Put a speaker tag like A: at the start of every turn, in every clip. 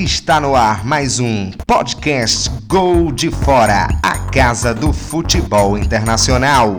A: Está no ar mais um podcast Gol de Fora, a casa do futebol internacional.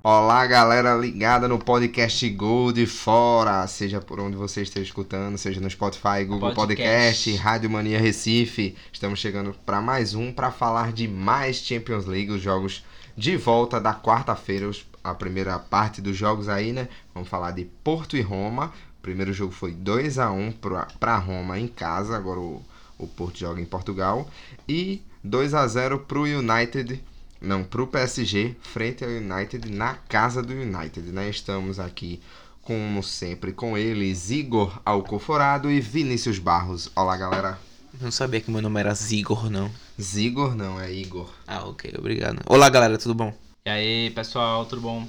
A: Olá, galera ligada no podcast Gol de Fora, seja por onde você esteja escutando, seja no Spotify, Google Podcast, podcast Rádio Mania Recife. Estamos chegando para mais um para falar de mais Champions League, os jogos de volta da quarta-feira, a primeira parte dos jogos aí, né? Vamos falar de Porto e Roma. O primeiro jogo foi 2 a 1 para Roma em casa, agora o, o Porto joga em Portugal. E 2 a 0 para o United, não, para o PSG, frente ao United, na casa do United, né? Estamos aqui, como sempre, com eles, Igor Alcoforado e Vinícius Barros. Olá, galera.
B: Não sabia que meu nome era Zigor, não.
A: Zigor não, é Igor.
B: Ah, ok, obrigado. Olá, galera, tudo bom?
C: E aí, pessoal, tudo bom?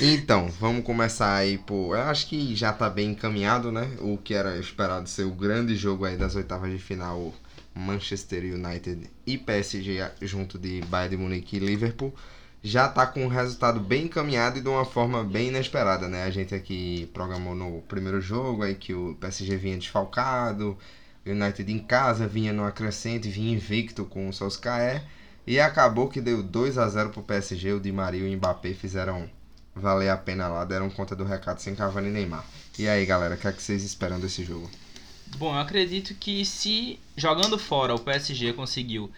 A: Então, vamos começar aí por. Eu acho que já tá bem encaminhado, né? O que era esperado ser o grande jogo aí das oitavas de final. Manchester United e PSG junto de Bayern de Munique e Liverpool já tá com um resultado bem encaminhado e de uma forma bem inesperada, né? A gente aqui programou no primeiro jogo aí que o PSG vinha desfalcado, United em casa vinha no acrescente, vinha invicto com o Solskjaer. E acabou que deu 2 a 0 pro PSG. O Di Maria e o Mbappé fizeram valer a pena lá, deram conta do recado sem Cavani e Neymar. E aí, galera, o que, é que vocês esperam desse jogo?
C: Bom, eu acredito que se jogando fora o PSG conseguiu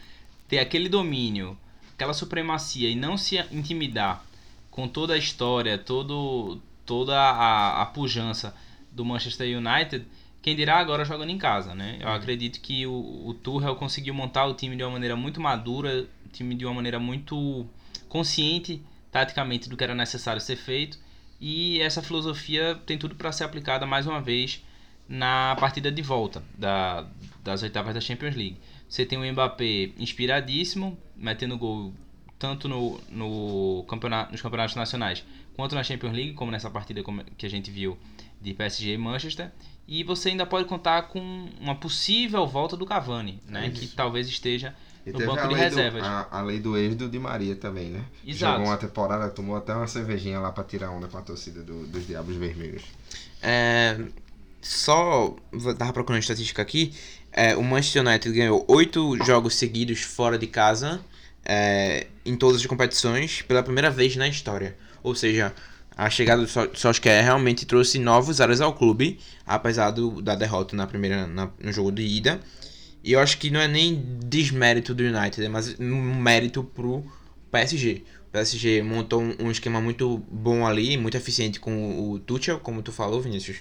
C: ter aquele domínio, aquela supremacia e não se intimidar com toda a história, todo, toda a, a pujança do Manchester United, quem dirá agora jogando em casa, né? Eu uhum. acredito que o, o Tuchel conseguiu montar o time de uma maneira muito madura, o time de uma maneira muito consciente taticamente do que era necessário ser feito e essa filosofia tem tudo para ser aplicada mais uma vez na partida de volta da, das oitavas da Champions League. Você tem o Mbappé inspiradíssimo, metendo gol tanto no, no campeonato, nos campeonatos nacionais quanto na Champions League, como nessa partida que a gente viu de PSG e Manchester. E você ainda pode contar com uma possível volta do Cavani, né? Que talvez esteja e no banco de reservas.
A: Do, a, a, lei do ex do Di Maria também, né? Exato. Jogou uma temporada, tomou até uma cervejinha lá para tirar onda com a torcida do, dos Diabos Vermelhos.
B: É, só, tava procurando estatística aqui, é, o Manchester United ganhou oito jogos seguidos fora de casa é, em todas as competições pela primeira vez na história. Ou seja, a chegada do Solskjaer realmente trouxe novos áreas ao clube, apesar do, da derrota na primeira, na, no jogo de ida. E eu acho que não é nem desmérito do United, é mais um mérito pro PSG. O PSG montou um, esquema muito bom ali, muito eficiente com o Tuchel, como tu falou, Vinícius.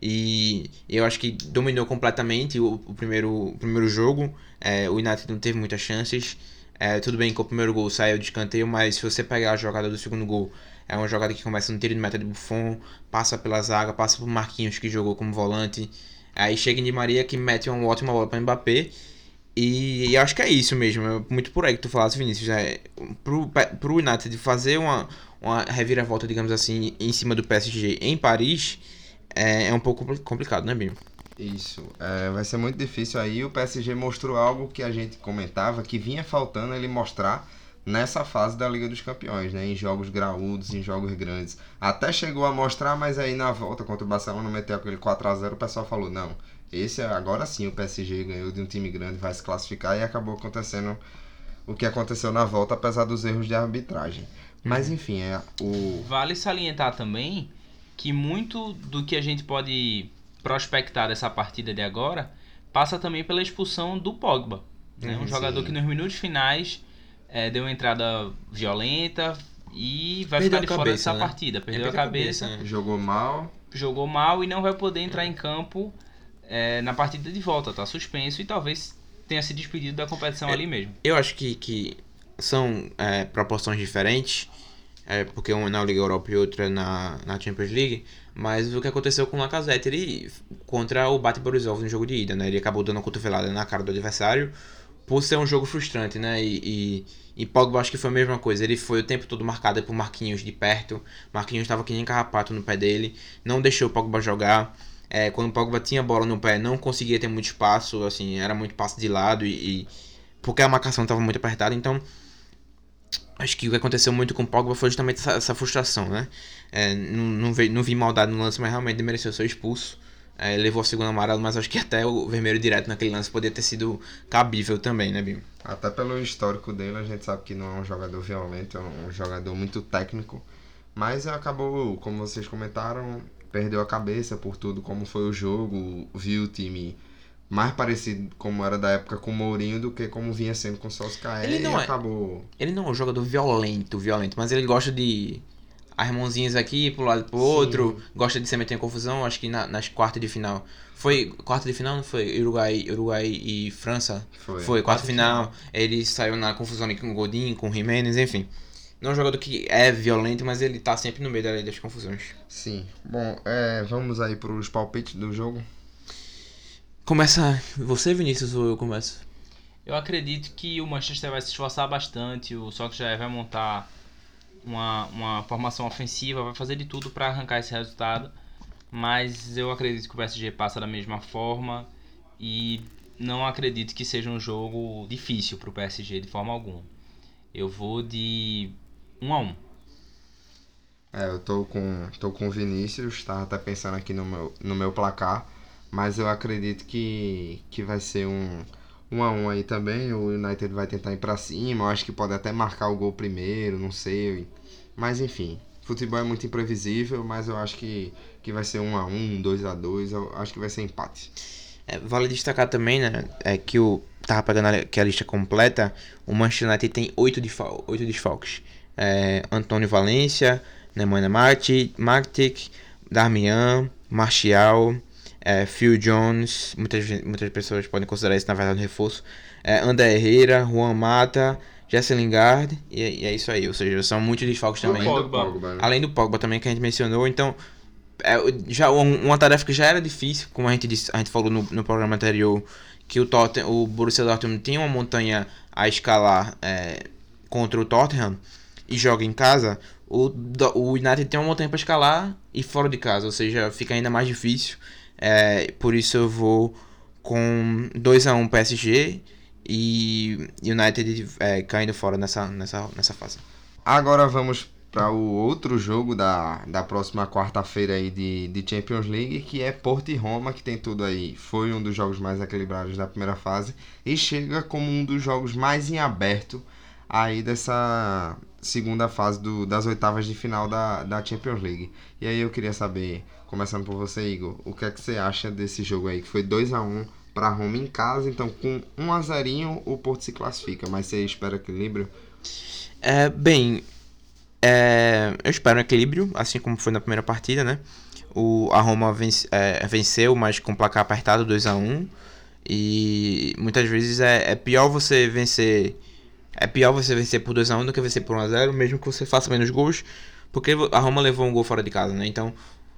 B: E eu acho que dominou completamente o, o primeiro, o primeiro jogo. É, o United não teve muitas chances. É, tudo bem que o primeiro gol saiu de escanteio, mas se você pegar a jogada do segundo gol, é uma jogada que começa no tiro de meta de Buffon, passa pela zaga, passa por Marquinhos que jogou como volante. Aí chega em Di Maria que mete uma ótima bola para Mbappé. E, acho que é isso mesmo, é muito por aí que tu falaste, Vinícius. É, pro, pro United fazer uma, uma reviravolta, digamos assim, em cima do PSG em Paris, é, é um pouco complicado, né, Bino?
A: Isso, é, vai ser muito difícil aí. O PSG mostrou algo que a gente comentava que vinha faltando ele mostrar nessa fase da Liga dos Campeões, né? Em jogos graúdos, em jogos grandes. Até chegou a mostrar, mas aí na volta contra o Barcelona meteu aquele 4 a 0 o pessoal falou, não, esse agora sim o PSG ganhou de um time grande, vai se classificar e acabou acontecendo o que aconteceu na volta, apesar dos erros de arbitragem. Mas uhum. enfim, é o.
C: Vale salientar também que muito do que a gente pode prospectar dessa partida de agora passa também pela expulsão do Pogba. Né? Um jogador que nos minutos finais é, deu uma entrada violenta e vai Perdeu ficar de fora dessa né? partida. Perdeu, a cabeça. cabeça
A: né? Jogou mal.
C: Jogou mal e não vai poder entrar em campo é, na partida de volta. Tá suspenso e talvez tenha se despedido da competição é, ali mesmo.
B: Eu acho que, que são é, proporções diferentes. É, porque uma na Liga Europa e outra na, na Champions League, mas o que aconteceu com o Lacazette, ele contra o Bate Borisov no jogo de ida, né? Ele acabou dando uma cotovelada na cara do adversário, por ser um jogo frustrante, né? E, e, e Pogba acho que foi a mesma coisa. Ele foi o tempo todo marcado por Marquinhos de perto. Marquinhos estava que nem carrapato no pé dele. Não deixou o Pogba jogar. É, quando o Pogba tinha bola no pé, não conseguia ter muito espaço. Assim, era muito passo de lado e, e porque a marcação estava muito apertada. Então, acho que o que aconteceu muito com o Pogba foi justamente essa, essa frustração, né? É, não, não, vi, não vi maldade no lance, mas realmente mereceu ser expulso. É, levou a segunda amarela, mas acho que até o vermelho direto naquele lance poderia ter sido cabível também, né, Bim?
A: Até pelo histórico dele, a gente sabe que não é um jogador violento, é um jogador muito técnico. Mas acabou, como vocês comentaram, perdeu a cabeça por tudo como foi o jogo, viu o time mais parecido como era da época com o Mourinho do que como vinha sendo com o Solskjaer
B: Ele não
A: e
B: é-
A: acabou...
B: Ele não é um jogador violento, violento, mas ele gosta de as mãozinhas aqui pro lado e pro
A: Sim.
B: outro, gosta de se meter em confusão, acho que na- nas quartas de final. Foi quarta de final, não foi? Uruguai, Uruguai e França?
A: Foi.
B: Foi, quarta final. Ele saiu na confusão ali com o Godin, com o Jimenez, enfim. Não é um jogador que é violento, mas ele tá sempre no meio da- das confusões.
A: Sim. Bom, é, vamos aí pros palpites do jogo.
B: Começa você, Vinícius, ou eu começo?
C: Eu acredito que o Manchester vai se esforçar bastante, o Solskjaer vai montar uma, uma formação ofensiva, vai fazer de tudo para arrancar esse resultado, mas eu acredito que o PSG passa da mesma forma e não acredito que seja um jogo difícil para o PSG de forma alguma. Eu vou de 1 a 1.
A: É, eu tô com, tô com o Vinícius, tava até pensando aqui no meu, no meu placar, mas eu acredito que, que vai ser um 1 a 1 aí também. O United vai tentar ir pra cima, eu acho que pode até marcar o gol primeiro, não sei. Mas enfim, futebol é muito imprevisível, mas eu acho que, que vai ser 1 a 1 2 a 2 eu acho que vai ser empate.
B: É, vale destacar também, né, é que o tava pegando aqui a lista completa, o Manchester United tem oito, desfal oito desfalques. É, Antônio Valência, Nemanja Martic, Darmian, Martial, é, Phil Jones, muitas, muitas pessoas podem considerar isso na verdade um reforço, é, André Herrera, Juan Mata, Jesse Lingard, e, é- e é isso aí, ou seja, são muitos desfalques também.
C: Pogba.
A: Do Pogba, né?
B: Além do Pogba também que a gente mencionou, então é, já um- uma tarefa que já era difícil, como a gente disse, a gente falou no, no programa anterior, que o Tottenham, o Borussia Dortmund tinha uma montanha a escalar é, contra o Tottenham e joga em casa, o, o United tem uma montanha para escalar e fora de casa, ou seja, fica ainda mais difícil. É, por isso eu vou com 2 a 1 PSG e United é, caindo fora nessa, nessa, nessa fase.
A: Agora vamos para o outro jogo da, da próxima quarta-feira aí de, de Champions League, que é Porto e Roma, que tem tudo aí. Foi um dos jogos mais equilibrados da primeira fase e chega como um dos jogos mais em aberto aí dessa segunda fase do, das oitavas de final da, da Champions League. E aí eu queria saber, começando por você, Igor, o que é que você acha desse jogo aí, que foi 2 a 1 para Roma em casa, então com 1 a 0 o Porto se classifica, mas você espera equilíbrio?
B: É, bem, é, eu espero um equilíbrio, assim como foi na primeira partida, né? O, a Roma vence- é, venceu, mas com placar apertado 2 a 1 E muitas vezes é, é pior você vencer. É pior você vencer por 2 a 1 do que vencer por 1 a 0 mesmo que você faça menos gols. Porque a Roma levou um gol fora de casa, né? Então.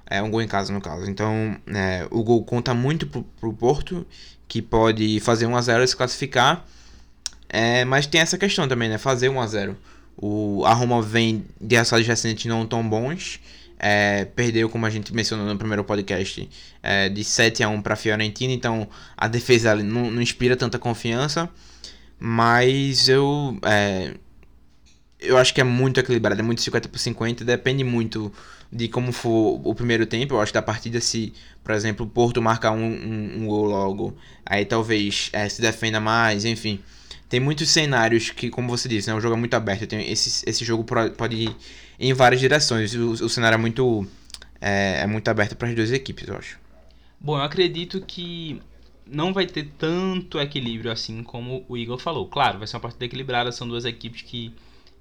B: É um gol em casa, no caso. Então, é, o gol conta muito pro, pro Porto, que pode fazer 1 a 0 e se classificar. É, mas tem essa questão também, né? Fazer 1 a 0 o, a Roma vem de resultados recentes não tão bons. É, perdeu, como a gente mencionou no primeiro podcast, é, de 7 a 1 para a Fiorentina. Então a defesa não, não inspira tanta confiança. Mas eu, é, eu acho que é muito equilibrado, é muito 50 por 50. Depende muito de como for o primeiro tempo. Eu acho que da partida, se, por exemplo, o Porto marcar um, um, um gol logo, aí talvez é, se defenda mais, enfim tem muitos cenários que, como você disse, né, o jogo é muito aberto. Tem esse, esse jogo pode ir em várias direções. O, o cenário é muito, é, é muito aberto para as duas equipes, eu acho.
C: Bom, eu acredito que não vai ter tanto equilíbrio assim como o Igor falou. Claro, vai ser uma partida equilibrada, são duas equipes que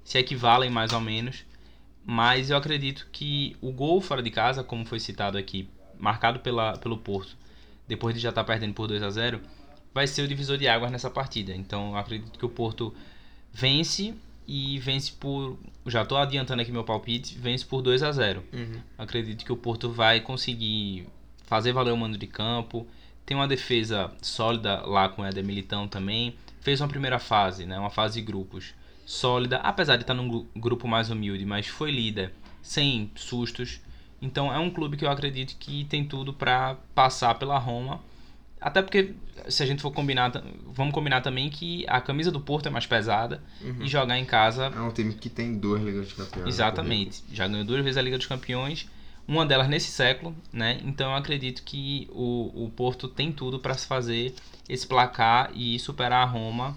C: se equivalem mais ou menos. Mas eu acredito que o gol fora de casa, como foi citado aqui, marcado pela, pelo Porto, depois de já estar perdendo por 2 a 0 vai ser o divisor de águas nessa partida. Então eu acredito que o Porto vence e vence por. Já estou adiantando aqui meu palpite, vence por 2 a 0 Acredito que o Porto vai conseguir fazer valer o mando de campo. Tem uma defesa sólida lá com o Éder Militão também. Fez uma primeira fase, né, uma fase de grupos sólida, apesar de estar num gru- grupo mais humilde, mas foi líder sem sustos. Então é um clube que eu acredito que tem tudo para passar pela Roma. Até porque, se a gente for combinar, vamos combinar também que a camisa do Porto é mais pesada e jogar em casa
A: É um time que tem duas Ligas de Campeões.
C: Exatamente. Já ganhou duas vezes a Liga dos Campeões. Uma delas nesse século, né? Então eu acredito que o, o Porto tem tudo para se fazer esse placar e superar a Roma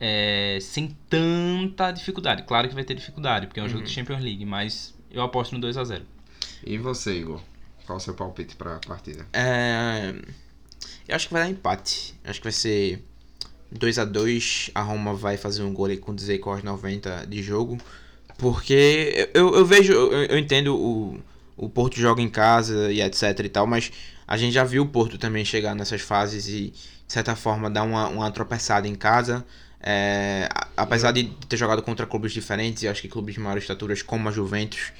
C: é, sem tanta dificuldade. Claro que vai ter dificuldade, porque é um uhum. jogo de uhum. Champions League, mas eu aposto no 2 a 0
A: E você, Igor? Qual o seu palpite para a partida?
B: É... Eu acho que vai dar empate. Eu acho que vai ser 2 a 2 A Roma vai fazer um gol com 16 aos 90 de jogo. Porque eu, eu vejo, eu, eu entendo o, o Porto joga em casa e etc e tal, mas a gente já viu o Porto também chegar nessas fases e, de certa forma, dar uma, uma tropeçada em casa. É, apesar de ter jogado contra clubes diferentes, e acho que clubes de maior estatura, como a Juventus,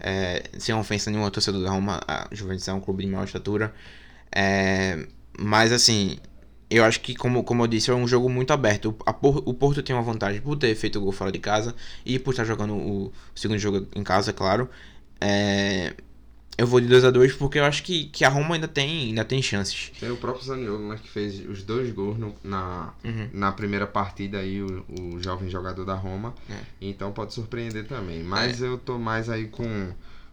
B: é, sem ofensa nenhuma torcedor da Roma, a Juventus é um clube de maior estatura. É, mas assim, eu acho que, como, como eu disse, é um jogo muito aberto. A, o Porto tem uma vantagem por ter feito o gol fora de casa e por estar jogando o, o segundo jogo em casa, claro. É, eu vou de 2 a 2 porque eu acho que, que a Roma ainda tem, ainda tem chances.
A: Tem o próprio Zaniolo, né, que fez os dois gols no, na, uhum. na primeira partida aí, o, o jovem jogador da Roma. É. Então pode surpreender também. Mas é. eu tô mais aí com,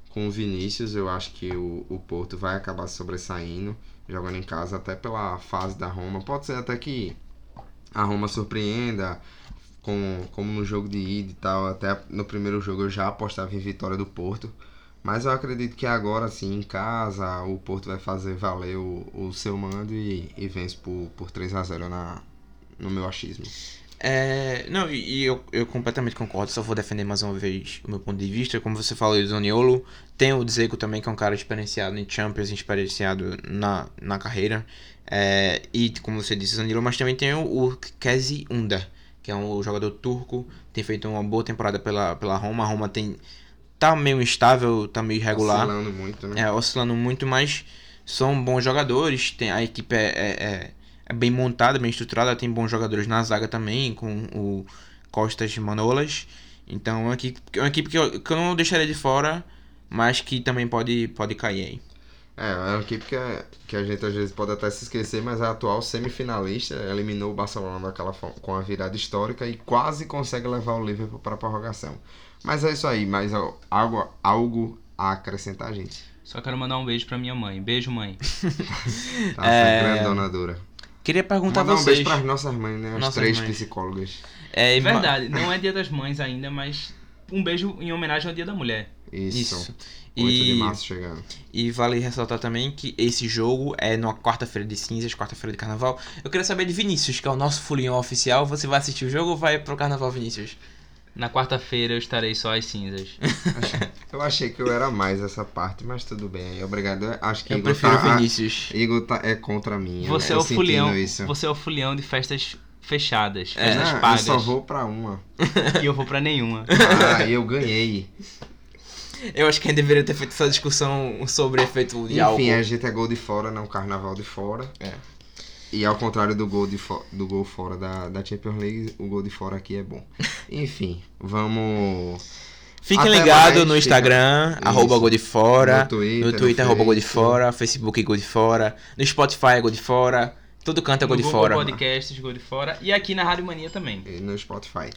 A: com o Vinícius. Eu acho que o, o Porto vai acabar sobressaindo, jogando em casa, até pela fase da Roma. Pode ser até que a Roma surpreenda. Com, como no jogo de ida e tal, até no primeiro jogo eu já apostava em vitória do Porto. Mas eu acredito que agora, assim, em casa, o Porto vai fazer valer o, o seu mando e, e vence por, por 3 a 0 na, no meu achismo.
B: É, não, e eu, eu completamente concordo, só vou defender mais uma vez o meu ponto de vista. Como você falou do Zoniolo, tem o Dzeko também, que é um cara experienciado em Champions, experienciado na, na carreira. É, e como você disse, Zoniolo, mas também tem o, o Kezi que é um jogador turco, tem feito uma boa temporada pela, pela Roma. A Roma tem tá meio instável, tá meio irregular.
A: Oscilando muito, né?
B: É, oscilando muito, mas são bons jogadores. Tem, a equipe é, é, é, é bem montada, bem estruturada. Tem bons jogadores na zaga também, com o Costas e Manolas. Então é uma equipe, é uma equipe que, eu, que eu não deixaria de fora, mas que também pode, pode cair aí.
A: É, é uma equipe que, é, que a gente às vezes pode até se esquecer, mas a atual semifinalista, eliminou o Barcelona daquela, com a virada histórica e quase consegue levar o Liverpool para a prorrogação. Mas é isso aí, mais algo, algo a acrescentar, gente.
C: Só quero mandar um beijo pra minha mãe. Beijo, mãe.
A: tá, é... grande donadora.
B: Queria perguntar
A: Mandar
B: a vocês.
A: um beijo pras nossas mães, né? As nossas três mães. psicólogas.
C: É, é verdade, não é dia das mães ainda, mas um beijo em homenagem ao dia da mulher.
A: Isso. Isso. 8 e, de março chegando.
B: E vale ressaltar também que esse jogo é numa quarta-feira de cinzas, quarta-feira de carnaval. Eu queria saber de Vinícius, que é o nosso fulinho oficial. Você vai assistir o jogo ou vai pro carnaval, Vinícius?
C: Na quarta-feira eu estarei só às cinzas.
A: eu achei que eu era mais essa parte, mas tudo bem. Obrigado. Acho que
B: eu Igor prefiro tá, Vinícius.
A: Igor tá, é contra mim.
C: Você é o fulião. Você é o fulião de festas fechadas, é. festas
A: ah,
C: pagas.
A: Eu só vou pra uma.
C: e eu vou pra nenhuma.
A: Ah, eu ganhei.
B: Eu acho que a gente deveria ter feito essa discussão sobre efeito de
A: Enfim,
B: álcool.
A: Enfim, a gente é gol de fora, não carnaval de fora.
B: É.
A: E ao contrário do gol, de do gol fora da, da Champions League, o gol de fora aqui é bom. Enfim, vamos.
B: Fiquem ligados no Instagram, fica... arroba gol de fora. No Twitter, no Twitter no arroba gol de fora. Facebook gol de fora. No Spotify é gol de fora. Todo canto é gol de Google fora.
C: Podcasts gol de fora. E aqui na Rádio Mania também.
A: E no Spotify.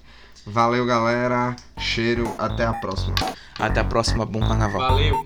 A: Valeu, galera. Cheiro. Até a próxima.
B: Até a próxima. Bom carnaval.
C: Valeu.